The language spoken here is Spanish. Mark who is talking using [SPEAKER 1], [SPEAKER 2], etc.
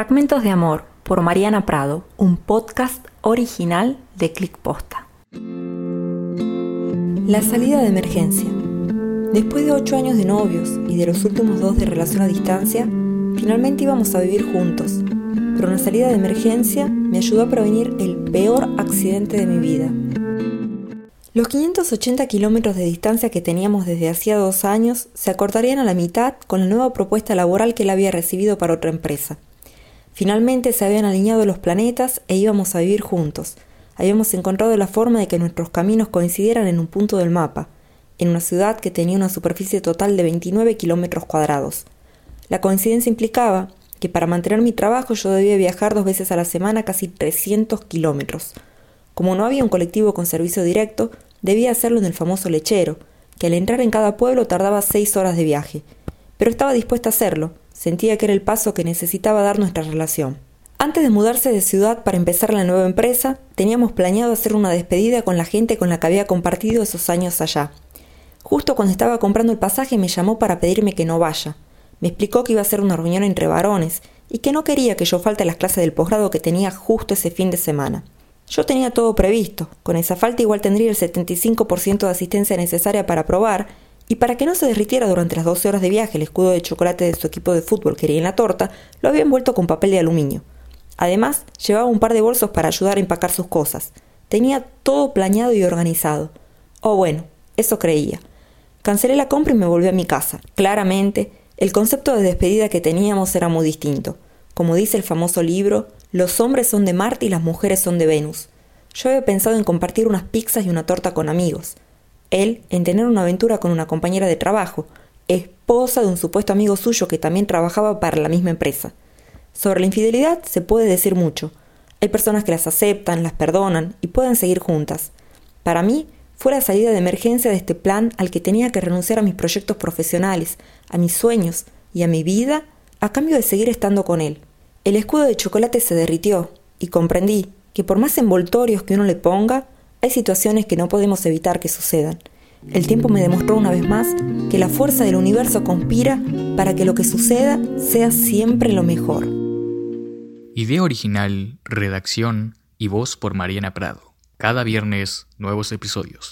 [SPEAKER 1] Fragmentos de Amor por Mariana Prado, un podcast original de Click Posta. La salida de emergencia. Después de ocho años de novios y de los últimos dos de relación a distancia, finalmente íbamos a vivir juntos. Pero una salida de emergencia me ayudó a prevenir el peor accidente de mi vida. Los 580 kilómetros de distancia que teníamos desde hacía dos años se acortarían a la mitad con la nueva propuesta laboral que él había recibido para otra empresa. Finalmente se habían alineado los planetas e íbamos a vivir juntos. Habíamos encontrado la forma de que nuestros caminos coincidieran en un punto del mapa, en una ciudad que tenía una superficie total de 29 kilómetros cuadrados. La coincidencia implicaba que para mantener mi trabajo yo debía viajar dos veces a la semana casi 300 kilómetros. Como no había un colectivo con servicio directo, debía hacerlo en el famoso lechero, que al entrar en cada pueblo tardaba seis horas de viaje. Pero estaba dispuesta a hacerlo, sentía que era el paso que necesitaba dar nuestra relación. Antes de mudarse de ciudad para empezar la nueva empresa, teníamos planeado hacer una despedida con la gente con la que había compartido esos años allá. Justo cuando estaba comprando el pasaje me llamó para pedirme que no vaya. Me explicó que iba a ser una reunión entre varones y que no quería que yo falte a las clases del posgrado que tenía justo ese fin de semana. Yo tenía todo previsto, con esa falta igual tendría el 75% de asistencia necesaria para probar, y para que no se derritiera durante las 12 horas de viaje el escudo de chocolate de su equipo de fútbol que en la torta, lo había envuelto con papel de aluminio. Además, llevaba un par de bolsos para ayudar a empacar sus cosas. Tenía todo planeado y organizado. O bueno, eso creía. Cancelé la compra y me volví a mi casa. Claramente, el concepto de despedida que teníamos era muy distinto. Como dice el famoso libro, los hombres son de Marte y las mujeres son de Venus. Yo había pensado en compartir unas pizzas y una torta con amigos. Él en tener una aventura con una compañera de trabajo, esposa de un supuesto amigo suyo que también trabajaba para la misma empresa. Sobre la infidelidad se puede decir mucho. Hay personas que las aceptan, las perdonan y pueden seguir juntas. Para mí, fue la salida de emergencia de este plan al que tenía que renunciar a mis proyectos profesionales, a mis sueños y a mi vida a cambio de seguir estando con él. El escudo de chocolate se derritió y comprendí que por más envoltorios que uno le ponga, hay situaciones que no podemos evitar que sucedan. El tiempo me demostró una vez más que la fuerza del universo conspira para que lo que suceda sea siempre lo mejor.
[SPEAKER 2] Idea original, redacción y voz por Mariana Prado. Cada viernes, nuevos episodios.